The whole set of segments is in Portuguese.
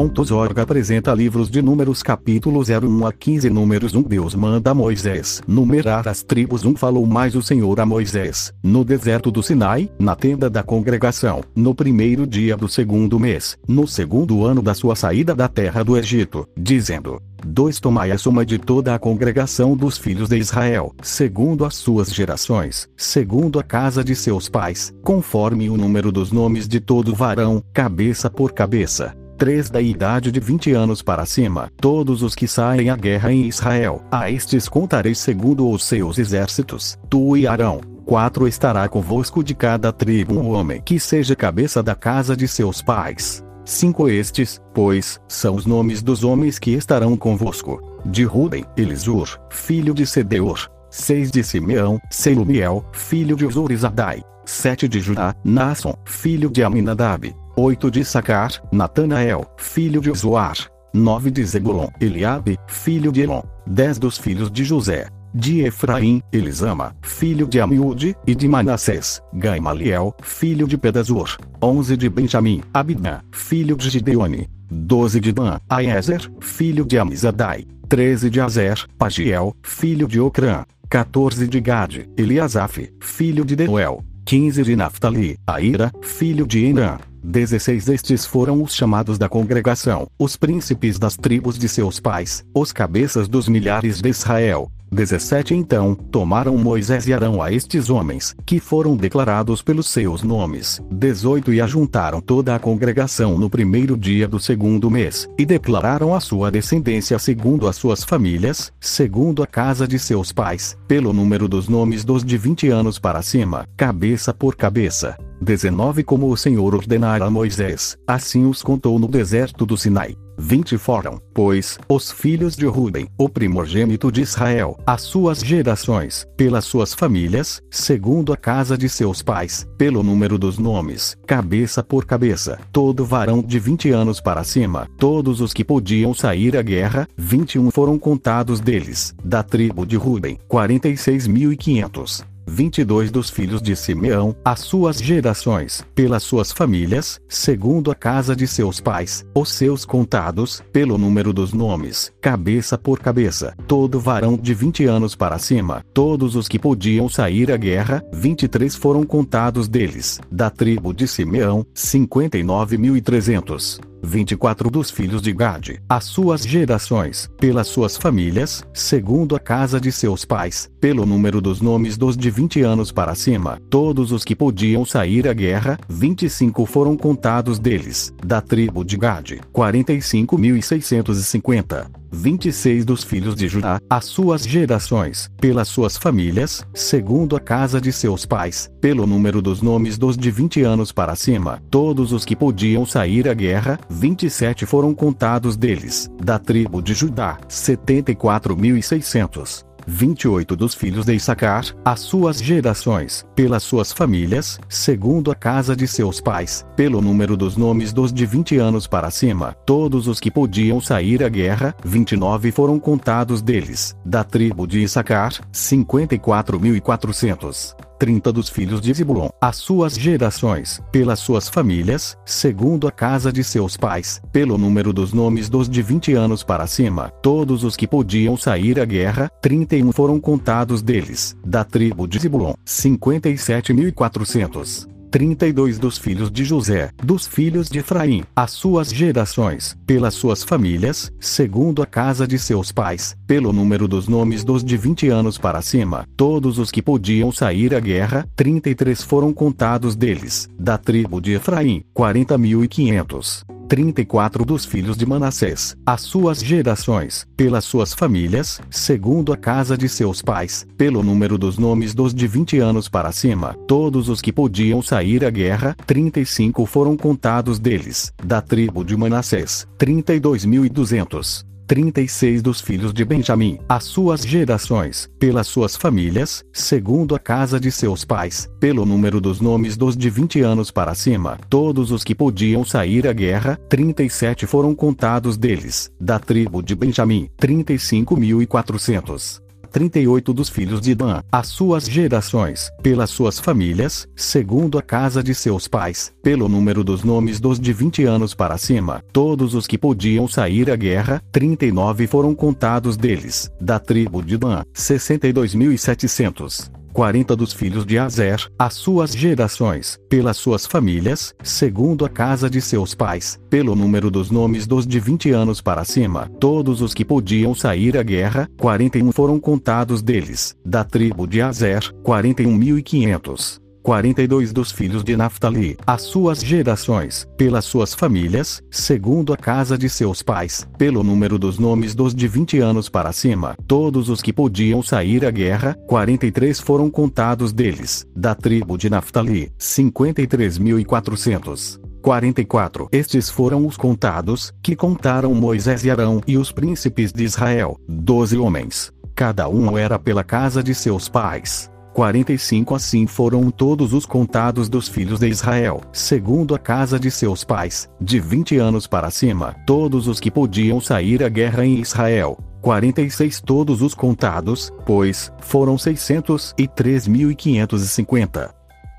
Org apresenta livros de números capítulo 01 a 15 números 1 Deus manda Moisés. Numerar as tribos 1 falou mais o Senhor a Moisés, no deserto do Sinai, na tenda da congregação, no primeiro dia do segundo mês, no segundo ano da sua saída da terra do Egito, dizendo, 2 Tomai a soma de toda a congregação dos filhos de Israel, segundo as suas gerações, segundo a casa de seus pais, conforme o número dos nomes de todo varão, cabeça por cabeça. 3 da idade de 20 anos para cima, todos os que saem à guerra em Israel, a estes contarei segundo os seus exércitos, tu e Arão. 4 estará convosco de cada tribo um homem que seja cabeça da casa de seus pais. Cinco estes, pois, são os nomes dos homens que estarão convosco. De Ruben, Elisur, filho de Sedeur. Seis de Simeão, Selumiel, filho de Zurizadai. Sete de Judá, Nasson, filho de Aminadab. Oito de Sacar, Natanael, filho de Zoar. Nove de Zebulon, Eliabe, filho de Elon. Dez dos filhos de José, de Efraim, Elisama, filho de Amiúde, e de Manassés, Gaimaliel, filho de Pedazur. 11 de Benjamim, Abidã, filho de Gideone. 12 de Dan, Aezer, filho de Amizadai. 13 de Azer, Pagiel, filho de Ocrã. 14 de Gade, Eliasaf, filho de Deuel. 15 de Naphtali, Aira, filho de Enã. 16 destes foram os chamados da congregação, os príncipes das tribos de seus pais, os cabeças dos milhares de Israel. 17 Então, tomaram Moisés e Arão a estes homens, que foram declarados pelos seus nomes. 18 E ajuntaram toda a congregação no primeiro dia do segundo mês, e declararam a sua descendência segundo as suas famílias, segundo a casa de seus pais, pelo número dos nomes dos de 20 anos para cima, cabeça por cabeça. 19 Como o Senhor ordenara a Moisés, assim os contou no deserto do Sinai. 20 foram, pois, os filhos de Ruben, o primogênito de Israel, as suas gerações, pelas suas famílias, segundo a casa de seus pais, pelo número dos nomes, cabeça por cabeça, todo varão de 20 anos para cima, todos os que podiam sair à guerra, 21 foram contados deles, da tribo de Ruben, 46.500. 22 dos filhos de Simeão, as suas gerações, pelas suas famílias, segundo a casa de seus pais, os seus contados, pelo número dos nomes, cabeça por cabeça, todo varão de 20 anos para cima, todos os que podiam sair à guerra, 23 foram contados deles, da tribo de Simeão, 59.300. 24 dos filhos de Gade, as suas gerações, pelas suas famílias, segundo a casa de seus pais, pelo número dos nomes dos de 20 anos para cima, todos os que podiam sair à guerra, 25 foram contados deles, da tribo de Gade, 45.650. 26 dos filhos de Judá, as suas gerações, pelas suas famílias, segundo a casa de seus pais, pelo número dos nomes dos de 20 anos para cima, todos os que podiam sair à guerra, 27 foram contados deles, da tribo de Judá, 74.600. 28 dos filhos de Issacar, as suas gerações, pelas suas famílias, segundo a casa de seus pais, pelo número dos nomes dos de 20 anos para cima, todos os que podiam sair à guerra, 29 foram contados deles, da tribo de Issacar, 54.400. 30 dos filhos de Zebulon, as suas gerações, pelas suas famílias, segundo a casa de seus pais, pelo número dos nomes dos de 20 anos para cima, todos os que podiam sair à guerra, 31 foram contados deles, da tribo de Zebulon, 57.400. 32 dos filhos de José, dos filhos de Efraim, as suas gerações, pelas suas famílias, segundo a casa de seus pais, pelo número dos nomes dos de 20 anos para cima, todos os que podiam sair à guerra, 33 foram contados deles, da tribo de Efraim, 40.500. 34 dos filhos de Manassés, as suas gerações, pelas suas famílias, segundo a casa de seus pais, pelo número dos nomes dos de 20 anos para cima, todos os que podiam sair à guerra, 35 foram contados deles, da tribo de Manassés, 32.200. 36 dos filhos de Benjamim, as suas gerações, pelas suas famílias, segundo a casa de seus pais, pelo número dos nomes dos de 20 anos para cima, todos os que podiam sair à guerra, 37 foram contados deles, da tribo de Benjamim, 35.400. 38 dos filhos de Dan, as suas gerações, pelas suas famílias, segundo a casa de seus pais, pelo número dos nomes dos de 20 anos para cima, todos os que podiam sair à guerra, 39 foram contados deles, da tribo de Dan, 62.700. 40 dos filhos de Azer, as suas gerações, pelas suas famílias, segundo a casa de seus pais, pelo número dos nomes dos de 20 anos para cima, todos os que podiam sair à guerra, 41 foram contados deles, da tribo de Azer, 41.500. 42 dos filhos de Naphtali, as suas gerações, pelas suas famílias, segundo a casa de seus pais, pelo número dos nomes dos de 20 anos para cima, todos os que podiam sair à guerra, 43 foram contados deles, da tribo de Naphtali, 53.400. 44. Estes foram os contados, que contaram Moisés e Arão e os príncipes de Israel, doze homens. Cada um era pela casa de seus pais. 45 Assim foram todos os contados dos filhos de Israel, segundo a casa de seus pais, de 20 anos para cima, todos os que podiam sair à guerra em Israel. 46 Todos os contados, pois, foram 603.550.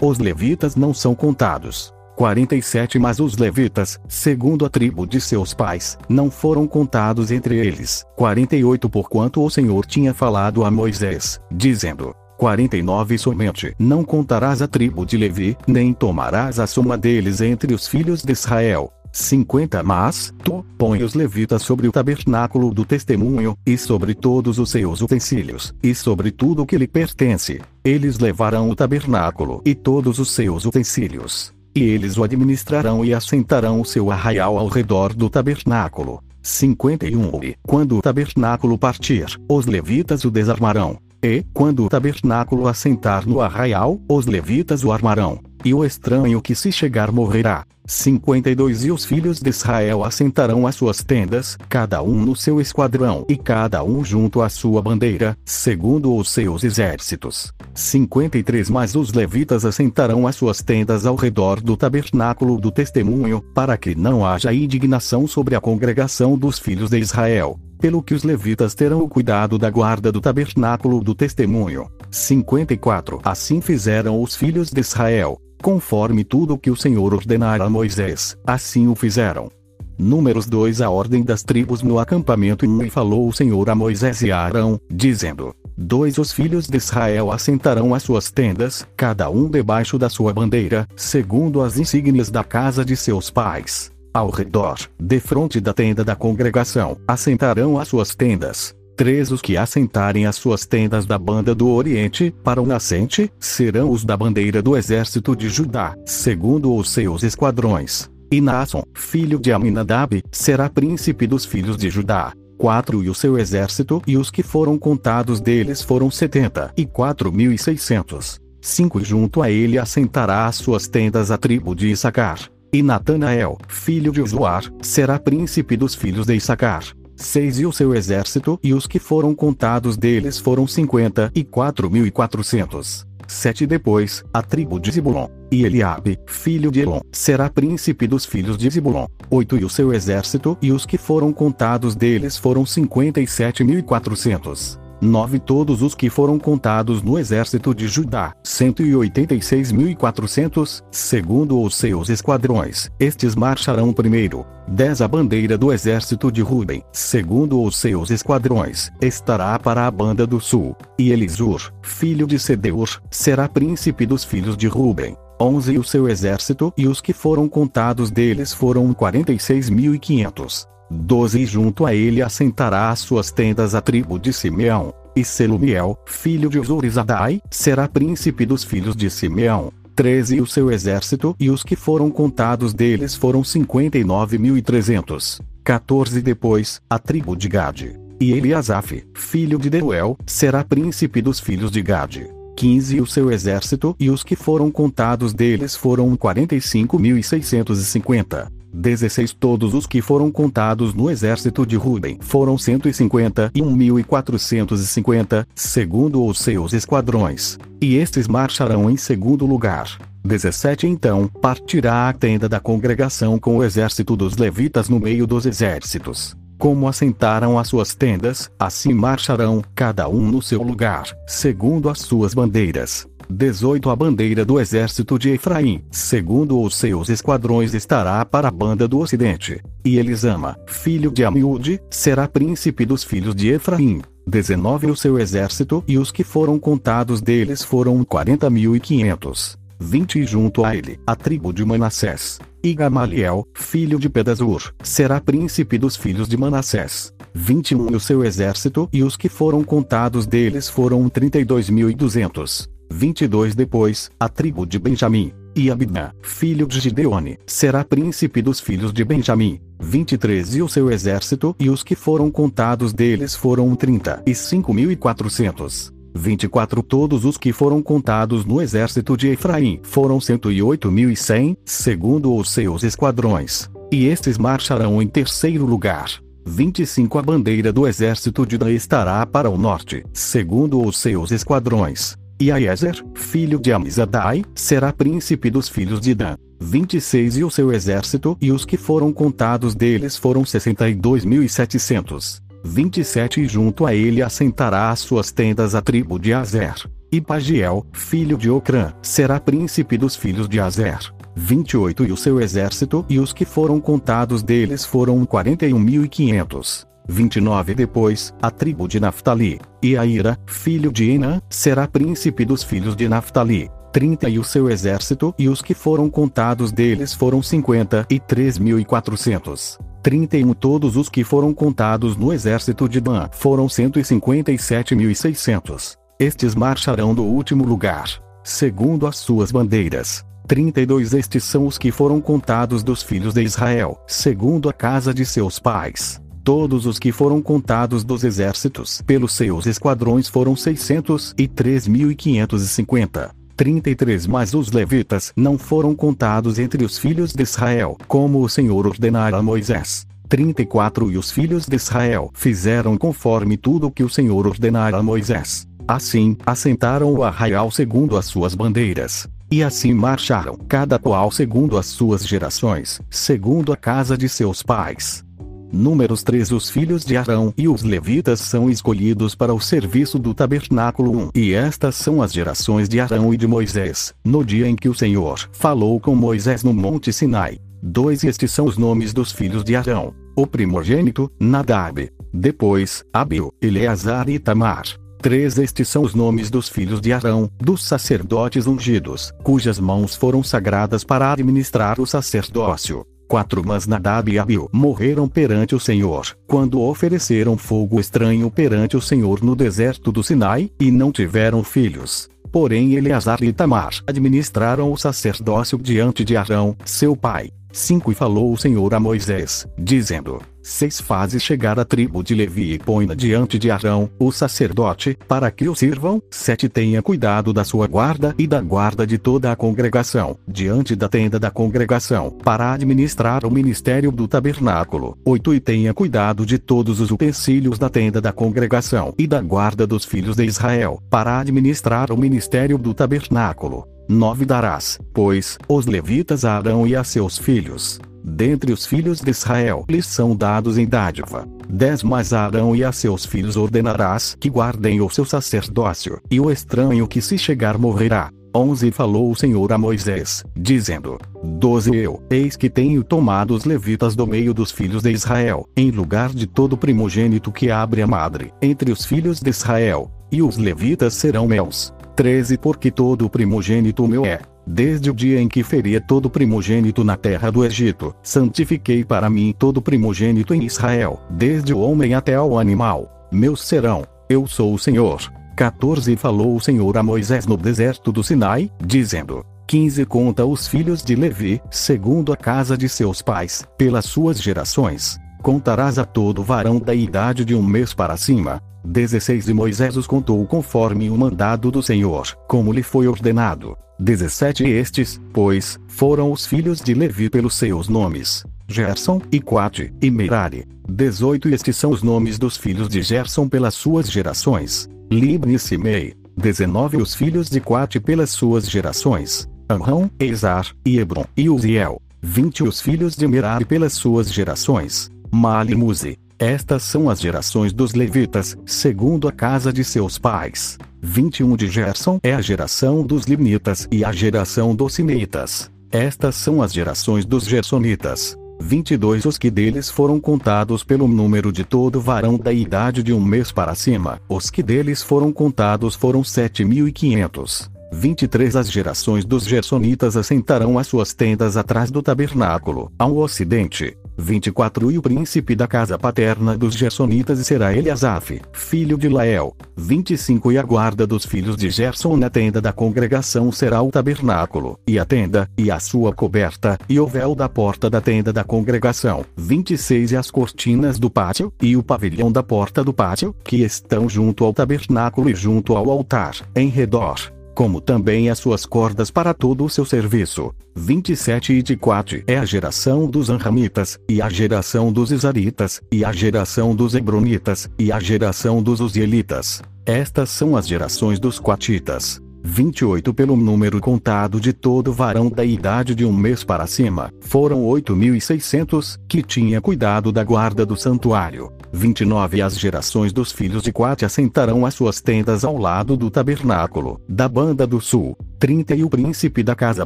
Os levitas não são contados. 47 Mas os levitas, segundo a tribo de seus pais, não foram contados entre eles. 48 Porquanto o Senhor tinha falado a Moisés, dizendo: 49 Somente não contarás a tribo de Levi, nem tomarás a soma deles entre os filhos de Israel. 50 Mas, tu, põe os levitas sobre o tabernáculo do testemunho, e sobre todos os seus utensílios, e sobre tudo o que lhe pertence. Eles levarão o tabernáculo e todos os seus utensílios. E eles o administrarão e assentarão o seu arraial ao redor do tabernáculo. 51 E, quando o tabernáculo partir, os levitas o desarmarão, e, quando o tabernáculo assentar no arraial, os levitas o armarão, e o estranho que se chegar morrerá. 52 E os filhos de Israel assentarão as suas tendas, cada um no seu esquadrão e cada um junto à sua bandeira, segundo os seus exércitos. 53 Mas os levitas assentarão as suas tendas ao redor do tabernáculo do testemunho, para que não haja indignação sobre a congregação dos filhos de Israel pelo que os levitas terão o cuidado da guarda do tabernáculo do testemunho. 54 Assim fizeram os filhos de Israel, conforme tudo o que o Senhor ordenara a Moisés, assim o fizeram. Números 2 A ordem das tribos no acampamento e falou o Senhor a Moisés e a Arão, dizendo: Dois os filhos de Israel assentarão as suas tendas, cada um debaixo da sua bandeira, segundo as insígnias da casa de seus pais. Ao redor, defronte da tenda da congregação, assentarão as suas tendas. Três os que assentarem as suas tendas da banda do Oriente, para o nascente, serão os da bandeira do exército de Judá, segundo os seus esquadrões. E Naasson, filho de Aminadab, será príncipe dos filhos de Judá. Quatro e o seu exército e os que foram contados deles foram setenta e quatro mil e seiscentos. Cinco junto a ele assentará as suas tendas a tribo de Issacar. E Natanael, filho de Zoar, será príncipe dos filhos de Issacar. Seis e o seu exército e os que foram contados deles foram cinquenta e quatro mil e quatrocentos. Sete depois, a tribo de Zibulon. E Eliabe, filho de Elon, será príncipe dos filhos de Zibulon. Oito e o seu exército e os que foram contados deles foram cinquenta e sete mil e quatrocentos. 9 Todos os que foram contados no exército de Judá, 186.400, segundo os seus esquadrões, estes marcharão primeiro. 10 A bandeira do exército de Ruben, segundo os seus esquadrões, estará para a banda do sul. E Elisur, filho de Sedeur, será príncipe dos filhos de Ruben. 11 E o seu exército e os que foram contados deles foram 46.500 doze e junto a ele assentará as suas tendas a tribo de Simeão, e Selumiel, filho de Zurizadai, será príncipe dos filhos de Simeão. 13 e o seu exército e os que foram contados deles foram 59.300. 14 Depois, a tribo de Gade. E Eliasaf, filho de Deuel, será príncipe dos filhos de Gade. 15 o seu exército e os que foram contados deles foram 45.650. 16 Todos os que foram contados no exército de Ruben foram 151.450, segundo os seus esquadrões. E estes marcharão em segundo lugar. 17 Então partirá a tenda da congregação com o exército dos levitas no meio dos exércitos. Como assentaram as suas tendas, assim marcharão, cada um no seu lugar, segundo as suas bandeiras. 18 A bandeira do exército de Efraim, segundo os seus esquadrões, estará para a banda do ocidente. E Elisama, filho de Amiúde, será príncipe dos filhos de Efraim. 19 O seu exército e os que foram contados deles foram 40.500. 20 junto a ele, a tribo de Manassés. E Gamaliel, filho de Pedazur, será príncipe dos filhos de Manassés. 21 O seu exército e os que foram contados deles foram 32.200. 22 Depois, a tribo de Benjamim. E Abidã, filho de Gideone, será príncipe dos filhos de Benjamim. 23 E o seu exército e os que foram contados deles foram 35.400. 24 Todos os que foram contados no exército de Efraim foram 108.100, segundo os seus esquadrões. E estes marcharão em terceiro lugar. 25 A bandeira do exército de Dan estará para o norte, segundo os seus esquadrões. E Aiezer, filho de Amizadai, será príncipe dos filhos de Dan. 26 E o seu exército e os que foram contados deles foram 62.700. 27 E junto a ele assentará as suas tendas a tribo de Azer. E Pagiel, filho de Ocrã, será príncipe dos filhos de Azer. 28 E o seu exército e os que foram contados deles foram 41.500. 29 Depois, a tribo de Naphtali. E Aira, filho de Enã, será príncipe dos filhos de Naphtali. 30 E o seu exército e os que foram contados deles foram 53.400. 31 Todos os que foram contados no exército de Dan foram 157.600. Estes marcharão do último lugar, segundo as suas bandeiras. 32 Estes são os que foram contados dos filhos de Israel, segundo a casa de seus pais. Todos os que foram contados dos exércitos pelos seus esquadrões foram 603.550. 33 Mas os levitas não foram contados entre os filhos de Israel, como o Senhor ordenara a Moisés. 34 E os filhos de Israel fizeram conforme tudo que o Senhor ordenara a Moisés. Assim, assentaram o arraial segundo as suas bandeiras. E assim marcharam, cada qual segundo as suas gerações, segundo a casa de seus pais. Números 3 Os filhos de Arão e os levitas são escolhidos para o serviço do tabernáculo 1. E estas são as gerações de Arão e de Moisés, no dia em que o Senhor falou com Moisés no monte Sinai. 2 Estes são os nomes dos filhos de Arão. O primogênito, Nadab. Depois, Abil, Eleazar e Tamar. 3 Estes são os nomes dos filhos de Arão, dos sacerdotes ungidos, cujas mãos foram sagradas para administrar o sacerdócio. 4 Mas Nadab e Abiu morreram perante o Senhor, quando ofereceram fogo estranho perante o Senhor no deserto do Sinai, e não tiveram filhos. Porém Eleazar e Tamar administraram o sacerdócio diante de Arão, seu pai. 5 E falou o Senhor a Moisés, dizendo: Seis fazes chegar a tribo de Levi e põe-na diante de Arão, o sacerdote, para que o sirvam. 7 Tenha cuidado da sua guarda e da guarda de toda a congregação, diante da tenda da congregação, para administrar o ministério do tabernáculo. 8 E tenha cuidado de todos os utensílios da tenda da congregação e da guarda dos filhos de Israel, para administrar o ministério do tabernáculo. 9 Darás, pois, os levitas a Arão e a seus filhos. Dentre os filhos de Israel lhes são dados em dádiva. 10 Mas a Arão e a seus filhos ordenarás que guardem o seu sacerdócio, e o estranho que se chegar morrerá. 11 Falou o Senhor a Moisés, dizendo: 12 Eu, eis que tenho tomado os levitas do meio dos filhos de Israel, em lugar de todo primogênito que abre a madre, entre os filhos de Israel, e os levitas serão meus. 13 Porque todo primogênito meu é. Desde o dia em que feria todo primogênito na terra do Egito, santifiquei para mim todo primogênito em Israel, desde o homem até ao animal. Meus serão. Eu sou o Senhor. 14 Falou o Senhor a Moisés no deserto do Sinai, dizendo: 15 Conta os filhos de Levi, segundo a casa de seus pais, pelas suas gerações. Contarás a todo varão da idade de um mês para cima, 16 E Moisés os contou conforme o mandado do Senhor, como lhe foi ordenado. 17 Estes, pois, foram os filhos de Levi pelos seus nomes: Gerson, e Quate, e Merari. 18 Estes são os nomes dos filhos de Gerson pelas suas gerações: Libni e Simei. 19 Os filhos de Quate pelas suas gerações: Arão, Ezar, e Hebron, e Uziel. 20 Os filhos de Merari pelas suas gerações: Mali e Muzi. Estas são as gerações dos levitas, segundo a casa de seus pais. 21 de Gerson é a geração dos limnitas e a geração dos simeitas. Estas são as gerações dos gersonitas. 22 Os que deles foram contados pelo número de todo varão da idade de um mês para cima, os que deles foram contados foram 7.500. 23 As gerações dos Gersonitas assentarão as suas tendas atrás do tabernáculo, ao ocidente. 24 E o príncipe da casa paterna dos Gersonitas será Eliasaf, filho de Lael. 25 E a guarda dos filhos de Gerson na tenda da congregação será o tabernáculo, e a tenda, e a sua coberta, e o véu da porta da tenda da congregação. 26 E as cortinas do pátio, e o pavilhão da porta do pátio, que estão junto ao tabernáculo e junto ao altar, em redor como também as suas cordas para todo o seu serviço. 27 e de 4 é a geração dos Anramitas, e a geração dos Isaritas, e a geração dos Hebronitas, e a geração dos Uzielitas. Estas são as gerações dos Quatitas. 28 pelo número contado de todo varão da idade de um mês para cima, foram 8.600, que tinha cuidado da guarda do santuário. 29 As gerações dos filhos de Quate assentarão as suas tendas ao lado do tabernáculo, da banda do sul. 30 E o príncipe da casa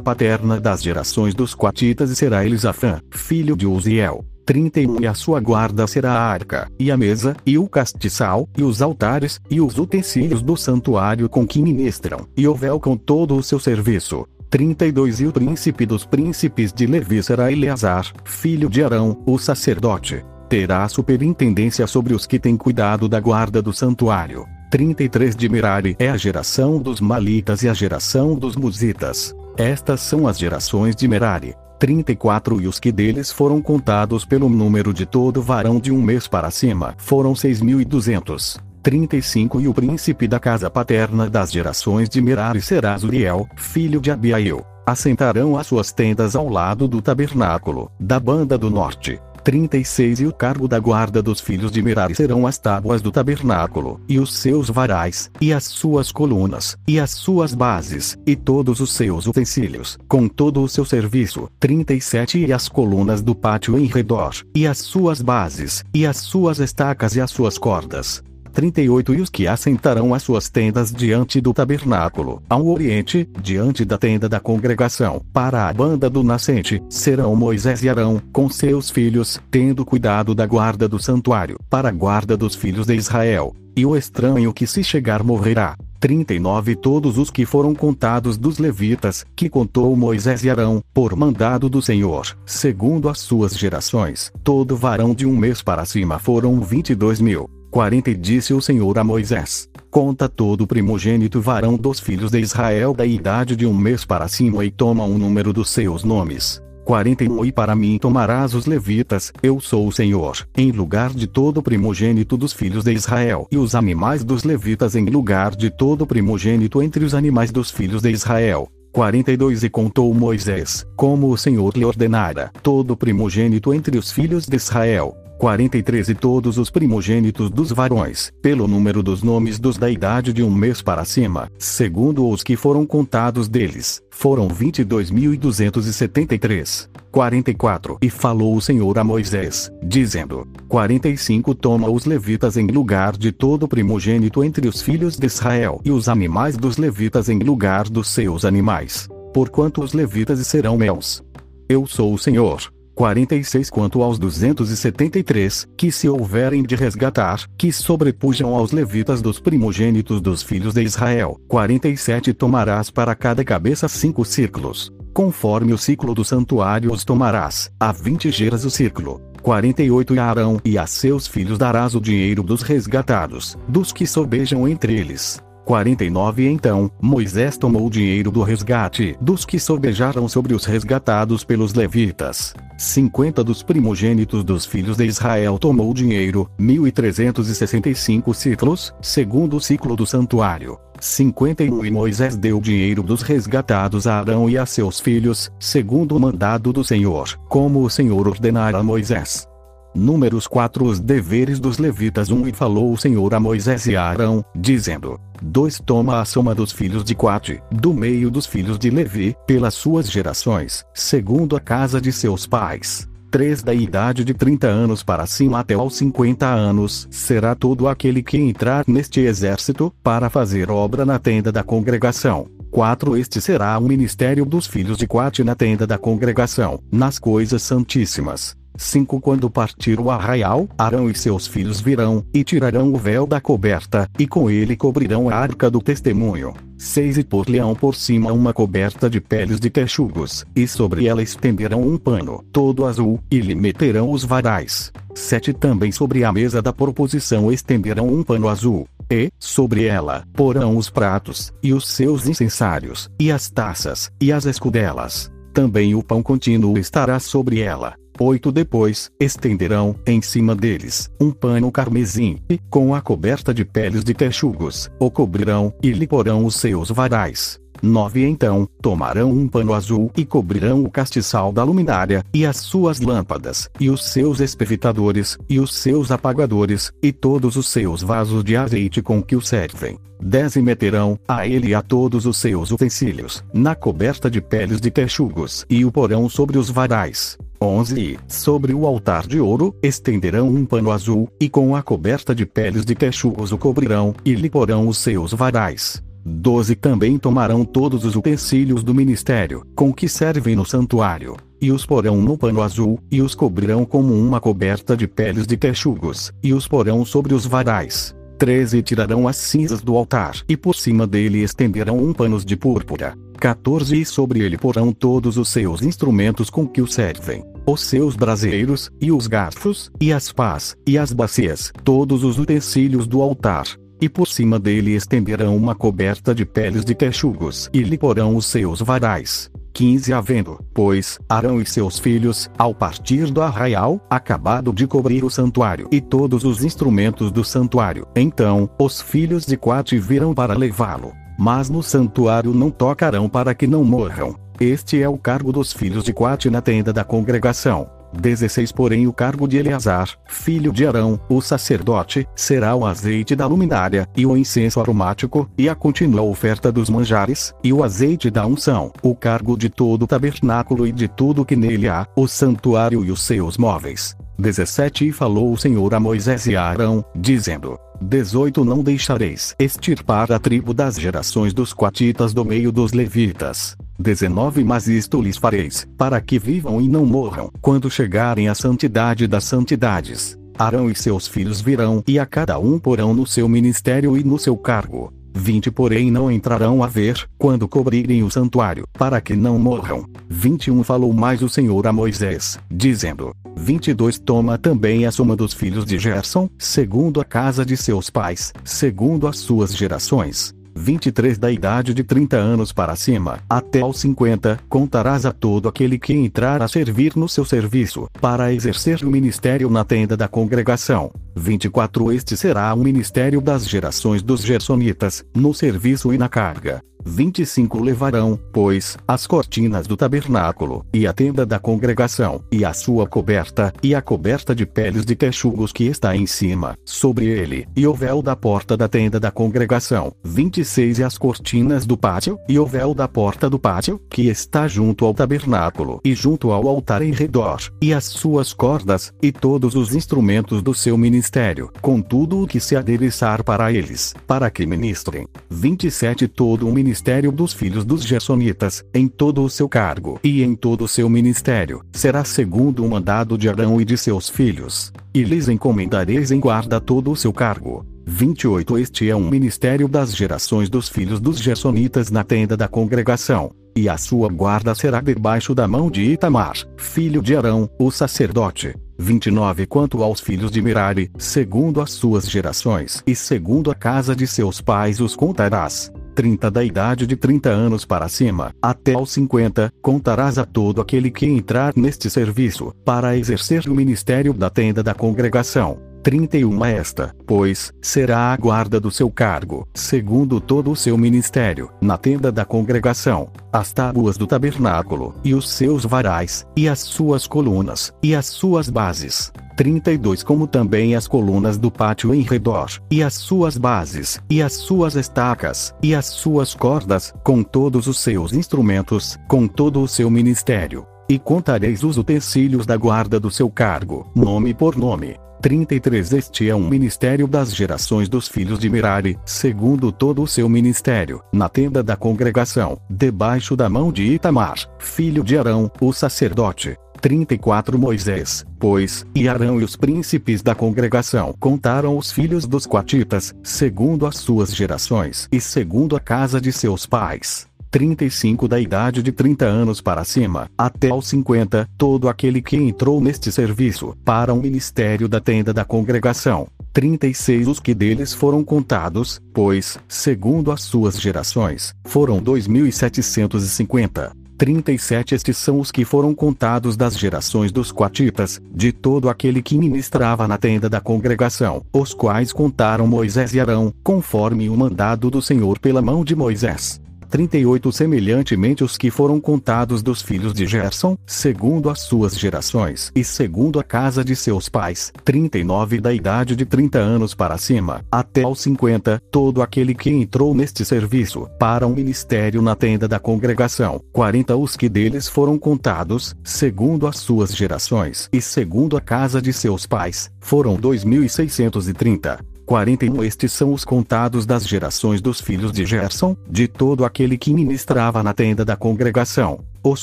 paterna das gerações dos Quatitas será Elisafã, filho de Uziel. 31 E a sua guarda será a arca, e a mesa, e o castiçal, e os altares, e os utensílios do santuário com que ministram, e o véu com todo o seu serviço. 32 E o príncipe dos príncipes de Levi será Eleazar, filho de Arão, o sacerdote. Terá superintendência sobre os que têm cuidado da guarda do santuário. 33 de Merari é a geração dos Malitas e a geração dos Musitas. Estas são as gerações de Merari. 34 e os que deles foram contados pelo número de todo varão de um mês para cima foram 6.200. 35 E o príncipe da casa paterna das gerações de Merari será Zuriel, filho de Abiael. Assentarão as suas tendas ao lado do tabernáculo, da banda do norte. 36 E o cargo da guarda dos filhos de Merari serão as tábuas do tabernáculo, e os seus varais, e as suas colunas, e as suas bases, e todos os seus utensílios, com todo o seu serviço. 37 E as colunas do pátio em redor, e as suas bases, e as suas estacas e as suas cordas. 38 E os que assentarão as suas tendas diante do tabernáculo, ao oriente, diante da tenda da congregação, para a banda do nascente, serão Moisés e Arão, com seus filhos, tendo cuidado da guarda do santuário, para a guarda dos filhos de Israel. E o estranho que se chegar morrerá. 39 Todos os que foram contados dos levitas, que contou Moisés e Arão, por mandado do Senhor, segundo as suas gerações, todo varão de um mês para cima foram 22 mil. 40 E disse o Senhor a Moisés: Conta todo o primogênito varão dos filhos de Israel da idade de um mês para cima e toma um número dos seus nomes. 41 E para mim tomarás os levitas, eu sou o Senhor, em lugar de todo primogênito dos filhos de Israel, e os animais dos levitas em lugar de todo primogênito entre os animais dos filhos de Israel. 42 E contou Moisés, como o Senhor lhe ordenara, todo primogênito entre os filhos de Israel, 43 E todos os primogênitos dos varões, pelo número dos nomes dos da idade de um mês para cima, segundo os que foram contados deles, foram 22.273. 44 E falou o Senhor a Moisés, dizendo: 45 Toma os levitas em lugar de todo primogênito entre os filhos de Israel, e os animais dos levitas em lugar dos seus animais, porquanto os levitas serão meus. Eu sou o Senhor. 46 Quanto aos 273, que se houverem de resgatar, que sobrepujam aos levitas dos primogênitos dos filhos de Israel. 47 Tomarás para cada cabeça cinco círculos. Conforme o ciclo do santuário os tomarás, a 20 geras o círculo. 48 E a Arão e a seus filhos darás o dinheiro dos resgatados, dos que sobejam entre eles. 49 Então, Moisés tomou o dinheiro do resgate dos que sobejaram sobre os resgatados pelos levitas. 50 dos primogênitos dos filhos de Israel tomou o dinheiro, 1365 ciclos, segundo o ciclo do santuário. 51 E Moisés deu o dinheiro dos resgatados a Arão e a seus filhos, segundo o mandado do Senhor, como o Senhor ordenara a Moisés. Números 4 Os deveres dos levitas 1 E falou o Senhor a Moisés e a Arão, dizendo: 2 Toma a soma dos filhos de Quate, do meio dos filhos de Levi, pelas suas gerações, segundo a casa de seus pais. 3 da idade de 30 anos para cima até aos 50 anos, será todo aquele que entrar neste exército, para fazer obra na tenda da congregação. 4 Este será o ministério dos filhos de Quate na tenda da congregação, nas coisas santíssimas. 5 Quando partir o arraial, Arão e seus filhos virão, e tirarão o véu da coberta, e com ele cobrirão a arca do testemunho. 6 E por-lhe-ão por cima uma coberta de peles de texugos, e sobre ela estenderão um pano, todo azul, e lhe meterão os varais. 7 Também sobre a mesa da proposição estenderão um pano azul, e, sobre ela, porão os pratos, e os seus incensários, e as taças, e as escudelas. Também o pão contínuo estará sobre ela. 8 Depois, estenderão, em cima deles, um pano carmesim, e, com a coberta de peles de texugos, o cobrirão, e lhe porão os seus varais. 9 Então, tomarão um pano azul e cobrirão o castiçal da luminária, e as suas lâmpadas, e os seus espevitadores, e os seus apagadores, e todos os seus vasos de azeite com que o servem. 10 E meterão, a ele e a todos os seus utensílios, na coberta de peles de texugos, e o porão sobre os varais. 11 E, sobre o altar de ouro, estenderão um pano azul, e com a coberta de peles de texugos o cobrirão, e lhe porão os seus varais. 12 Também tomarão todos os utensílios do ministério, com que servem no santuário, e os porão no pano azul, e os cobrirão como uma coberta de peles de texugos, e os porão sobre os varais. 13 Tirarão as cinzas do altar, e por cima dele estenderão um panos de púrpura. 14 E sobre ele porão todos os seus instrumentos com que o servem, os seus braseiros, e os garfos, e as pás, e as bacias, todos os utensílios do altar. E por cima dele estenderão uma coberta de peles de texugos, e lhe porão os seus varais. 15 Havendo, pois, Arão e seus filhos, ao partir do arraial, acabado de cobrir o santuário e todos os instrumentos do santuário, então, os filhos de Quate virão para levá-lo. Mas no santuário não tocarão para que não morram. Este é o cargo dos filhos de Quate na tenda da congregação. 16 Porém o cargo de Eleazar, filho de Arão, o sacerdote, será o azeite da luminária, e o incenso aromático, e a contínua oferta dos manjares, e o azeite da unção, o cargo de todo o tabernáculo e de tudo que nele há, o santuário e os seus móveis. 17 E falou o Senhor a Moisés e a Arão, dizendo: 18 Não deixareis extirpar a tribo das gerações dos quatitas do meio dos levitas. 19 Mas isto lhes fareis, para que vivam e não morram, quando chegarem à santidade das santidades. Arão e seus filhos virão, e a cada um porão no seu ministério e no seu cargo. 20 Porém não entrarão a ver, quando cobrirem o santuário, para que não morram. 21 Falou mais o Senhor a Moisés, dizendo: 22 Toma também a soma dos filhos de Gerson, segundo a casa de seus pais, segundo as suas gerações, 23 da idade de 30 anos para cima, até aos 50, contarás a todo aquele que entrar a servir no seu serviço, para exercer o ministério na tenda da congregação. 24 Este será o ministério das gerações dos Gersonitas, no serviço e na carga. 25 levarão, pois, as cortinas do tabernáculo, e a tenda da congregação, e a sua coberta, e a coberta de peles de texugos que está em cima, sobre ele, e o véu da porta da tenda da congregação. 26 E as cortinas do pátio, e o véu da porta do pátio, que está junto ao tabernáculo, e junto ao altar em redor, e as suas cordas, e todos os instrumentos do seu ministério, com tudo o que se adereçar para eles, para que ministrem. 27 Todo o ministério dos filhos dos Gersonitas, em todo o seu cargo e em todo o seu ministério, será segundo o mandado de Arão e de seus filhos. E lhes encomendareis em guarda todo o seu cargo. 28 Este é um ministério das gerações dos filhos dos Gersonitas na tenda da congregação. E a sua guarda será debaixo da mão de Itamar, filho de Arão, o sacerdote. 29 Quanto aos filhos de Merari, segundo as suas gerações e segundo a casa de seus pais os contarás. 30 da idade de 30 anos para cima, até aos 50, contarás a todo aquele que entrar neste serviço, para exercer o ministério da tenda da congregação. 31 Esta, pois, será a guarda do seu cargo, segundo todo o seu ministério, na tenda da congregação, as tábuas do tabernáculo, e os seus varais, e as suas colunas, e as suas bases, 32 como também as colunas do pátio em redor, e as suas bases, e as suas estacas, e as suas cordas, com todos os seus instrumentos, com todo o seu ministério. e contareis os utensílios da guarda do seu cargo, nome por nome. 33 Este é um ministério das gerações dos filhos de Merari, segundo todo o seu ministério, na tenda da congregação, debaixo da mão de Itamar, filho de Arão, o sacerdote. 34 Moisés, pois, e Arão e os príncipes da congregação contaram os filhos dos quatitas, segundo as suas gerações e segundo a casa de seus pais. 35 da idade de 30 anos para cima, até aos 50, todo aquele que entrou neste serviço, para o ministério da tenda da congregação. 36 os que deles foram contados, pois, segundo as suas gerações, foram 2.750. 37 Estes são os que foram contados das gerações dos quatitas, de todo aquele que ministrava na tenda da congregação, os quais contaram Moisés e Arão, conforme o mandado do Senhor pela mão de Moisés. 38 Semelhantemente os que foram contados dos filhos de Gerson, segundo as suas gerações e segundo a casa de seus pais, 39 da idade de 30 anos para cima, até aos 50, todo aquele que entrou neste serviço, para um ministério na tenda da congregação, 40 os que deles foram contados, segundo as suas gerações e segundo a casa de seus pais, foram 2630. 41 Estes são os contados das gerações dos filhos de Gerson, de todo aquele que ministrava na tenda da congregação, os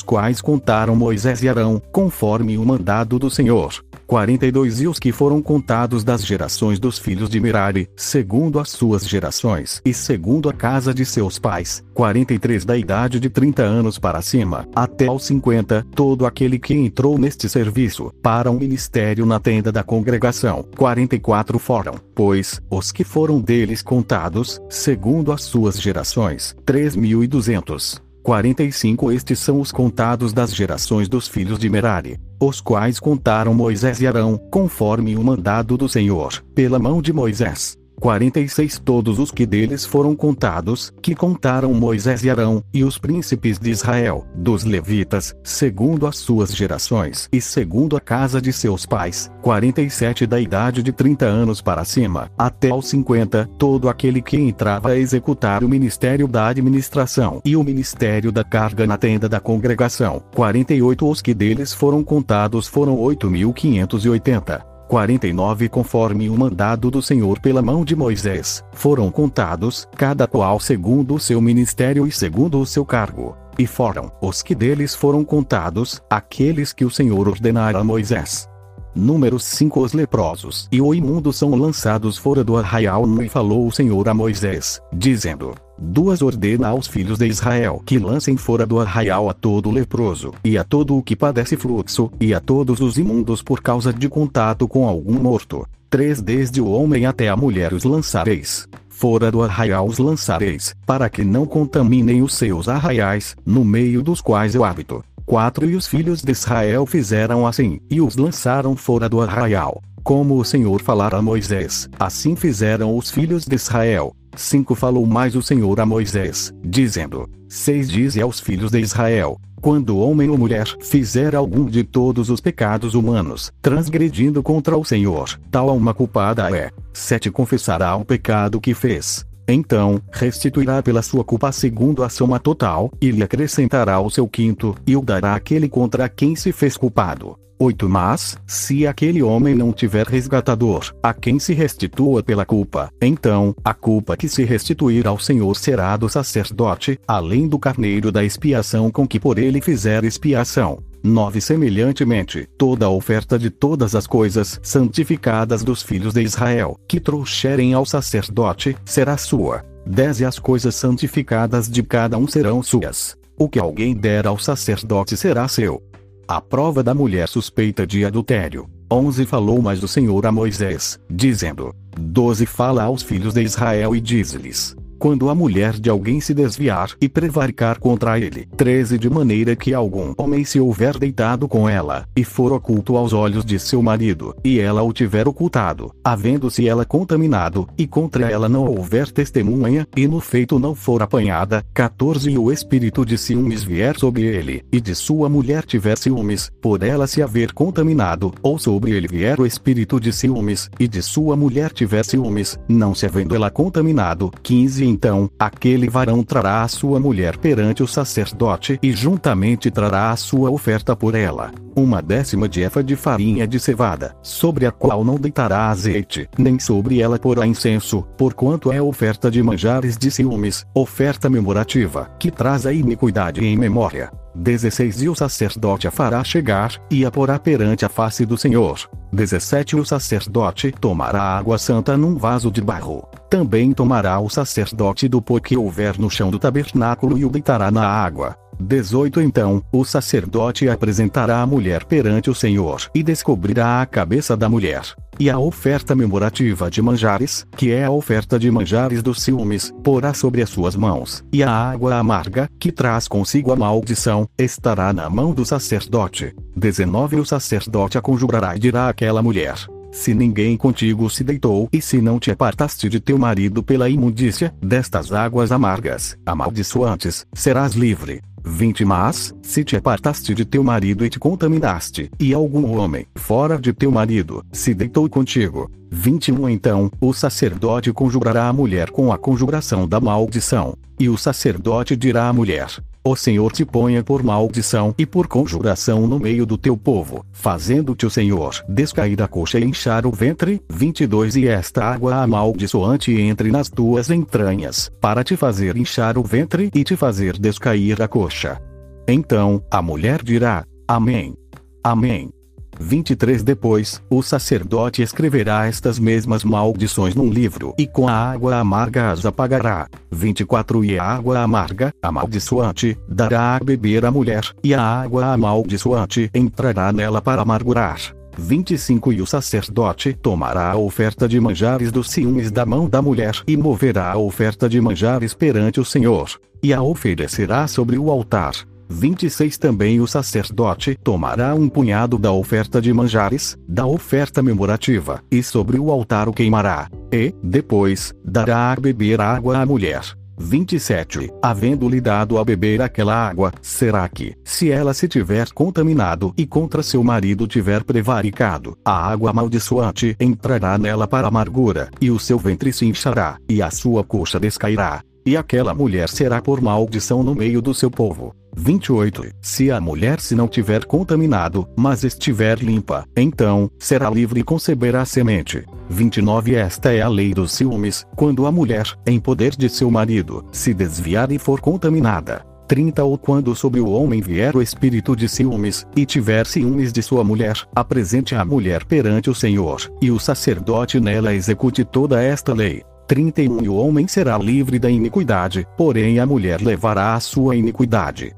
quais contaram Moisés e Arão, conforme o mandado do Senhor. 42 E os que foram contados das gerações dos filhos de Merari, segundo as suas gerações e segundo a casa de seus pais, 43 da idade de 30 anos para cima, até aos 50, todo aquele que entrou neste serviço, para um ministério na tenda da congregação, 44 foram, pois, os que foram deles contados, segundo as suas gerações, 3.200. 45 Estes são os contados das gerações dos filhos de Merari, os quais contaram Moisés e Arão, conforme o mandado do Senhor, pela mão de Moisés. 46 Todos os que deles foram contados, que contaram Moisés e Arão, e os príncipes de Israel, dos levitas, segundo as suas gerações e segundo a casa de seus pais, 47 da idade de 30 anos para cima, até aos 50, todo aquele que entrava a executar o ministério da administração e o ministério da carga na tenda da congregação, 48 Os que deles foram contados foram 8.580. 49 conforme o mandado do Senhor pela mão de Moisés, foram contados, cada qual segundo o seu ministério e segundo o seu cargo. E foram os que deles foram contados, aqueles que o Senhor ordenara a Moisés. Número 5 Os leprosos e o imundo são lançados fora do arraial e falou o Senhor a Moisés, dizendo: Duas ordena aos filhos de Israel que lancem fora do arraial a todo leproso, e a todo o que padece fluxo, e a todos os imundos por causa de contato com algum morto. Três Desde o homem até a mulher os lançareis. Fora do arraial os lançareis, para que não contaminem os seus arraiais, no meio dos quais eu habito. 4 E os filhos de Israel fizeram assim, e os lançaram fora do arraial. Como o Senhor falara a Moisés, assim fizeram os filhos de Israel. 5 Falou mais o Senhor a Moisés, dizendo: 6 Dize aos filhos de Israel: Quando homem ou mulher fizer algum de todos os pecados humanos, transgredindo contra o Senhor, tal alma culpada é. 7 Confessará o pecado que fez, então, restituirá pela sua culpa segundo a soma total, e lhe acrescentará o seu quinto, e o dará àquele contra quem se fez culpado. 8 Mas, se aquele homem não tiver resgatador, a quem se restitua pela culpa, então, a culpa que se restituir ao Senhor será do sacerdote, além do carneiro da expiação com que por ele fizer expiação. 9 Semelhantemente, toda a oferta de todas as coisas santificadas dos filhos de Israel, que trouxerem ao sacerdote, será sua. 10 E as coisas santificadas de cada um serão suas. O que alguém der ao sacerdote será seu. A prova da mulher suspeita de adultério. 11 Falou mais o Senhor a Moisés, dizendo: 12 Fala aos filhos de Israel e diz-lhes: quando a mulher de alguém se desviar e prevaricar contra ele. 13 De maneira que algum homem se houver deitado com ela, e for oculto aos olhos de seu marido, e ela o tiver ocultado, havendo-se ela contaminado, e contra ela não houver testemunha, e no feito não for apanhada. 14 E o espírito de ciúmes vier sobre ele, e de sua mulher tiver ciúmes, por ela se haver contaminado, ou sobre ele vier o espírito de ciúmes, e de sua mulher tiver ciúmes, não se havendo ela contaminado. 15 então, aquele varão trará a sua mulher perante o sacerdote e juntamente trará a sua oferta por ela. Uma décima de efa de farinha de cevada, sobre a qual não deitará azeite, nem sobre ela porá incenso, porquanto é oferta de manjares de ciúmes, oferta memorativa, que traz a iniquidade em memória. 16 E o sacerdote a fará chegar, e a porá perante a face do Senhor. 17 O sacerdote tomará água santa num vaso de barro. Também tomará o sacerdote do pó que houver no chão do tabernáculo e o deitará na água. 18 Então, o sacerdote apresentará a mulher perante o Senhor e descobrirá a cabeça da mulher. E a oferta memorativa de manjares, que é a oferta de manjares dos ciúmes, porá sobre as suas mãos. E a água amarga, que traz consigo a maldição, estará na mão do sacerdote. 19 O sacerdote a conjurará e dirá àquela mulher: se ninguém contigo se deitou e se não te apartaste de teu marido pela imundícia destas águas amargas, amaldiçoantes, serás livre. 20 Mas, se te apartaste de teu marido e te contaminaste, e algum homem, fora de teu marido, se deitou contigo. 21 Então, o sacerdote conjurará a mulher com a conjuração da maldição. E o sacerdote dirá à mulher: o Senhor te ponha por maldição e por conjuração no meio do teu povo, fazendo-te o Senhor descair a coxa e inchar o ventre. 22 E esta água amaldiçoante entre nas tuas entranhas, para te fazer inchar o ventre e te fazer descair a coxa. Então, a mulher dirá: Amém. Amém. 23 Depois, o sacerdote escreverá estas mesmas maldições num livro e com a água amarga as apagará. 24 E a água amarga, amaldiçoante, dará a beber à mulher, e a água amaldiçoante entrará nela para amargurar. 25 E o sacerdote tomará a oferta de manjares dos ciúmes da mão da mulher e moverá a oferta de manjares perante o Senhor, e a oferecerá sobre o altar. 26 Também o sacerdote tomará um punhado da oferta de manjares, da oferta memorativa, e sobre o altar o queimará. E, depois, dará a beber água à mulher. 27. Havendo-lhe dado a beber aquela água, será que, se ela se tiver contaminado e contra seu marido tiver prevaricado, a água amaldiçoante entrará nela para amargura, e o seu ventre se inchará, e a sua coxa descairá. E aquela mulher será por maldição no meio do seu povo. 28. Se a mulher se não tiver contaminado, mas estiver limpa, então, será livre e conceberá semente. 29. Esta é a lei dos ciúmes, quando a mulher, em poder de seu marido, se desviar e for contaminada. 30 Ou quando sobre o homem vier o espírito de ciúmes, e tiver ciúmes de sua mulher, apresente a mulher perante o Senhor, e o sacerdote nela execute toda esta lei. 31 E o homem será livre da iniquidade, porém a mulher levará a sua iniquidade.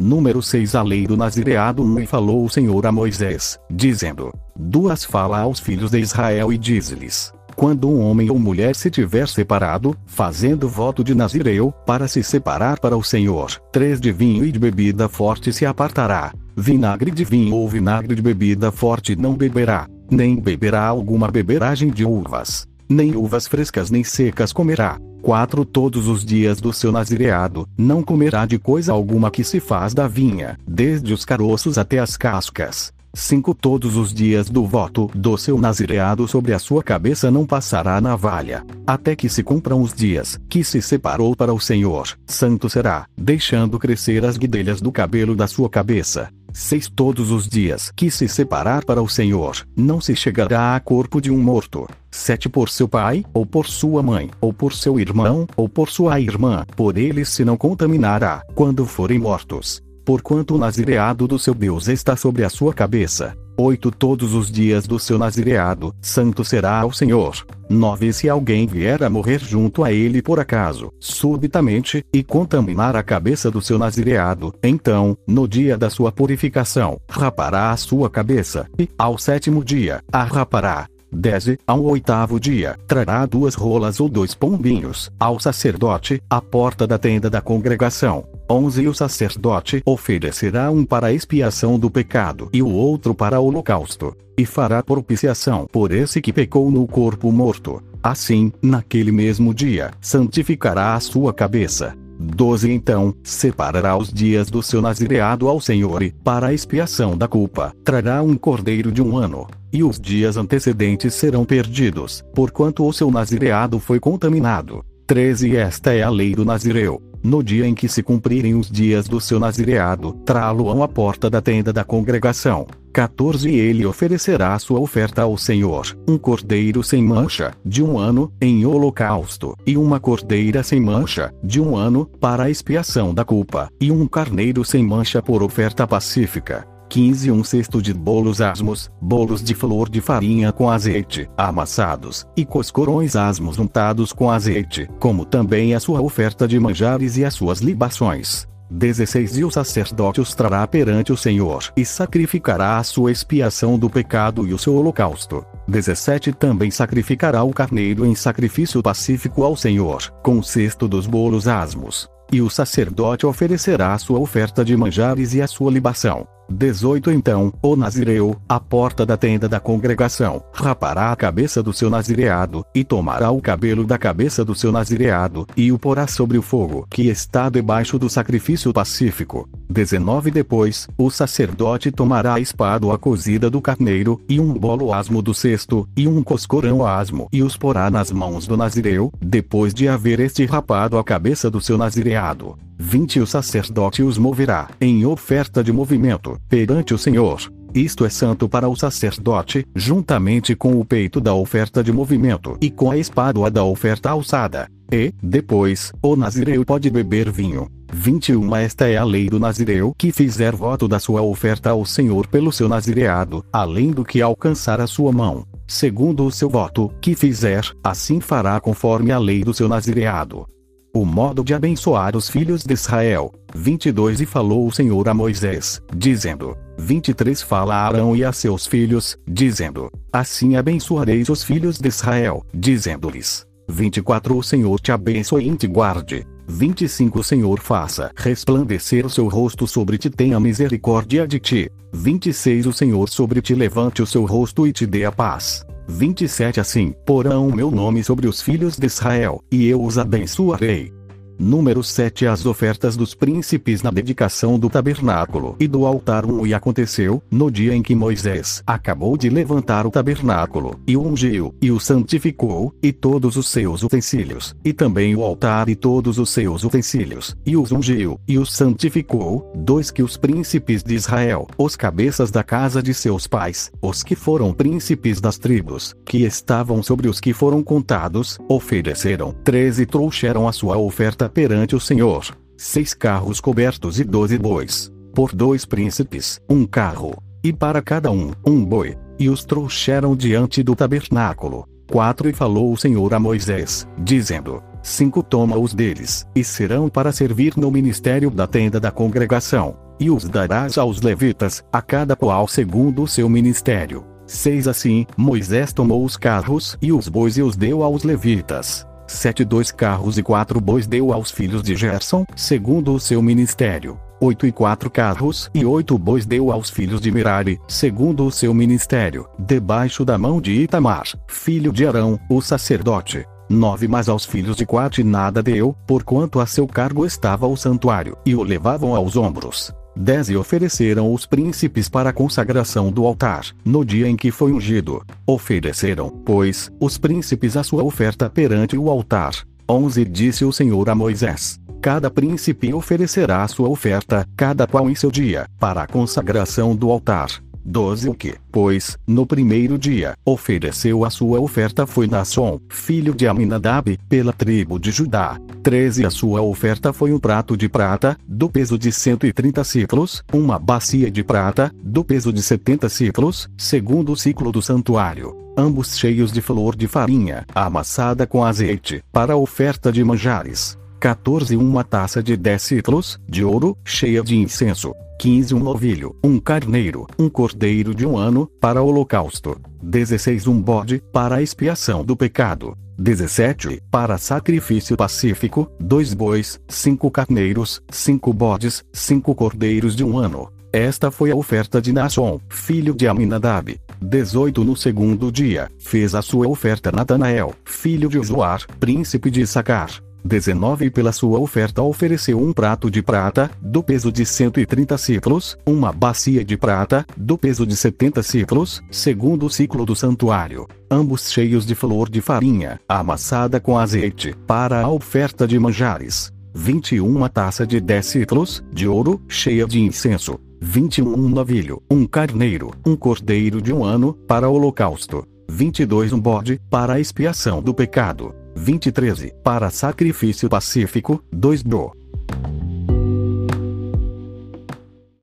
Número 6 A lei do Nazireado 1 E falou o Senhor a Moisés, dizendo: Duas fala aos filhos de Israel e diz-lhes: Quando um homem ou mulher se tiver separado, fazendo voto de Nazireu, para se separar para o Senhor, três de vinho e de bebida forte se apartará. Vinagre de vinho ou vinagre de bebida forte não beberá, nem beberá alguma beberagem de uvas, nem uvas frescas nem secas comerá 4 Todos os dias do seu nazireado, não comerá de coisa alguma que se faz da vinha, desde os caroços até as cascas. 5 Todos os dias do voto do seu nazireado sobre a sua cabeça não passará navalha, até que se cumpram os dias que se separou para o Senhor. Santo será, deixando crescer as guidelhas do cabelo da sua cabeça. 6 Todos os dias que se separar para o Senhor, não se chegará a corpo de um morto. 7 Por seu pai, ou por sua mãe, ou por seu irmão, ou por sua irmã, por eles se não contaminará, quando forem mortos. Porquanto o nazireado do seu Deus está sobre a sua cabeça. 8 Todos os dias do seu nazireado, santo será ao Senhor. 9 Se alguém vier a morrer junto a ele por acaso, subitamente, e contaminar a cabeça do seu nazireado, então, no dia da sua purificação, rapará a sua cabeça, e, ao sétimo dia, a rapará. 10. Ao oitavo dia, trará duas rolas ou dois pombinhos, ao sacerdote, à porta da tenda da congregação. 11. O sacerdote oferecerá um para a expiação do pecado e o outro para o holocausto, e fará propiciação por esse que pecou no corpo morto. Assim, naquele mesmo dia, santificará a sua cabeça. 12 Então, separará os dias do seu nazireado ao Senhor e, para a expiação da culpa, trará um cordeiro de um ano, e os dias antecedentes serão perdidos, porquanto o seu nazireado foi contaminado. 13 Esta é a lei do Nazireu. No dia em que se cumprirem os dias do seu nazireado, trá-lo à porta da tenda da congregação. 14 Ele oferecerá sua oferta ao Senhor, um cordeiro sem mancha, de um ano, em holocausto, e uma cordeira sem mancha, de um ano, para a expiação da culpa, e um carneiro sem mancha por oferta pacífica. 15 Um cesto de bolos asmos, bolos de flor de farinha com azeite, amassados, e coscorões asmos untados com azeite, como também a sua oferta de manjares e as suas libações. 16 E o sacerdote os trará perante o Senhor e sacrificará a sua expiação do pecado e o seu holocausto. 17 Também sacrificará o carneiro em sacrifício pacífico ao Senhor, com o cesto dos bolos asmos. E o sacerdote oferecerá a sua oferta de manjares e a sua libação. 18 Então, o Nazireu, à porta da tenda da congregação, rapará a cabeça do seu nazireado, e tomará o cabelo da cabeça do seu nazireado, e o porá sobre o fogo que está debaixo do sacrifício pacífico. 19 Depois, o sacerdote tomará a espada cozida do carneiro, e um bolo asmo do cesto, e um coscorão asmo, e os porá nas mãos do nazireu, depois de haver este rapado a cabeça do seu nazireado. 20 O sacerdote os moverá, em oferta de movimento, perante o Senhor. Isto é santo para o sacerdote, juntamente com o peito da oferta de movimento e com a espada da oferta alçada. E, depois, o nazireu pode beber vinho. 21 Esta é a lei do nazireu que fizer voto da sua oferta ao Senhor pelo seu nazireado, além do que alcançar a sua mão. Segundo o seu voto, que fizer, assim fará conforme a lei do seu nazireado. O modo de abençoar os filhos de Israel. 22 E falou o Senhor a Moisés, dizendo: 23 Fala a Arão e a seus filhos, dizendo: Assim abençoareis os filhos de Israel, dizendo-lhes: 24 O Senhor te abençoe e te guarde. 25 O Senhor faça resplandecer o seu rosto sobre ti, tenha misericórdia de ti. 26 O Senhor sobre ti levante o seu rosto e te dê a paz. 27 Assim porão o meu nome sobre os filhos de Israel, e eu os abençoarei. Número 7 As ofertas dos príncipes na dedicação do tabernáculo e do altar. 1 E aconteceu, no dia em que Moisés acabou de levantar o tabernáculo, e o ungiu, e o santificou, e todos os seus utensílios, e também o altar e todos os seus utensílios, e os ungiu, e os santificou, dois que os príncipes de Israel, os cabeças da casa de seus pais, os que foram príncipes das tribos, que estavam sobre os que foram contados, ofereceram, treze trouxeram a sua oferta perante o Senhor. Seis carros cobertos e doze bois. Por dois príncipes, um carro. E para cada um, um boi. E os trouxeram diante do tabernáculo. Quatro E falou o Senhor a Moisés, dizendo: Cinco toma os deles, e serão para servir no ministério da tenda da congregação. E os darás aos levitas, a cada qual segundo o seu ministério. Seis Assim, Moisés tomou os carros e os bois e os deu aos levitas sete dois carros e quatro bois deu aos filhos de Gerson, segundo o seu ministério. Oito e quatro carros e oito bois deu aos filhos de Merari, segundo o seu ministério, debaixo da mão de Itamar, filho de Arão, o sacerdote. Nove mas aos filhos de Quate nada deu, porquanto a seu cargo estava o santuário, e o levavam aos ombros. 10 E ofereceram os príncipes para a consagração do altar, no dia em que foi ungido. Ofereceram, pois, os príncipes a sua oferta perante o altar. 11 Disse o Senhor a Moisés: Cada príncipe oferecerá a sua oferta, cada qual em seu dia, para a consagração do altar. 12 O que, pois, no primeiro dia, ofereceu a sua oferta foi Nasson, filho de Aminadab, pela tribo de Judá. 13 A sua oferta foi um prato de prata, do peso de 130 ciclos, uma bacia de prata, do peso de 70 ciclos, segundo o ciclo do santuário. Ambos cheios de flor de farinha, amassada com azeite, para a oferta de manjares. 14 Uma taça de 10 ciclos, de ouro, cheia de incenso. 15 Um novilho, um carneiro, um cordeiro de um ano, para holocausto. 16 Um bode, para a expiação do pecado. 17 Para sacrifício pacífico, dois bois, cinco carneiros, cinco bodes, cinco cordeiros de um ano. Esta foi a oferta de Nasson, filho de Aminadab. 18 No segundo dia, fez a sua oferta Natanael, filho de Uzuar, príncipe de Sacar. 19 Pela sua oferta ofereceu um prato de prata, do peso de 130 ciclos, uma bacia de prata, do peso de 70 ciclos, segundo o ciclo do santuário, ambos cheios de flor de farinha, amassada com azeite, para a oferta de manjares. 21 taça de 10 ciclos, de ouro, cheia de incenso. 21 um novilho, um carneiro, um cordeiro de um ano, para o holocausto. 22 um bode, para a expiação do pecado. 2013, para sacrifício pacífico, 2 do.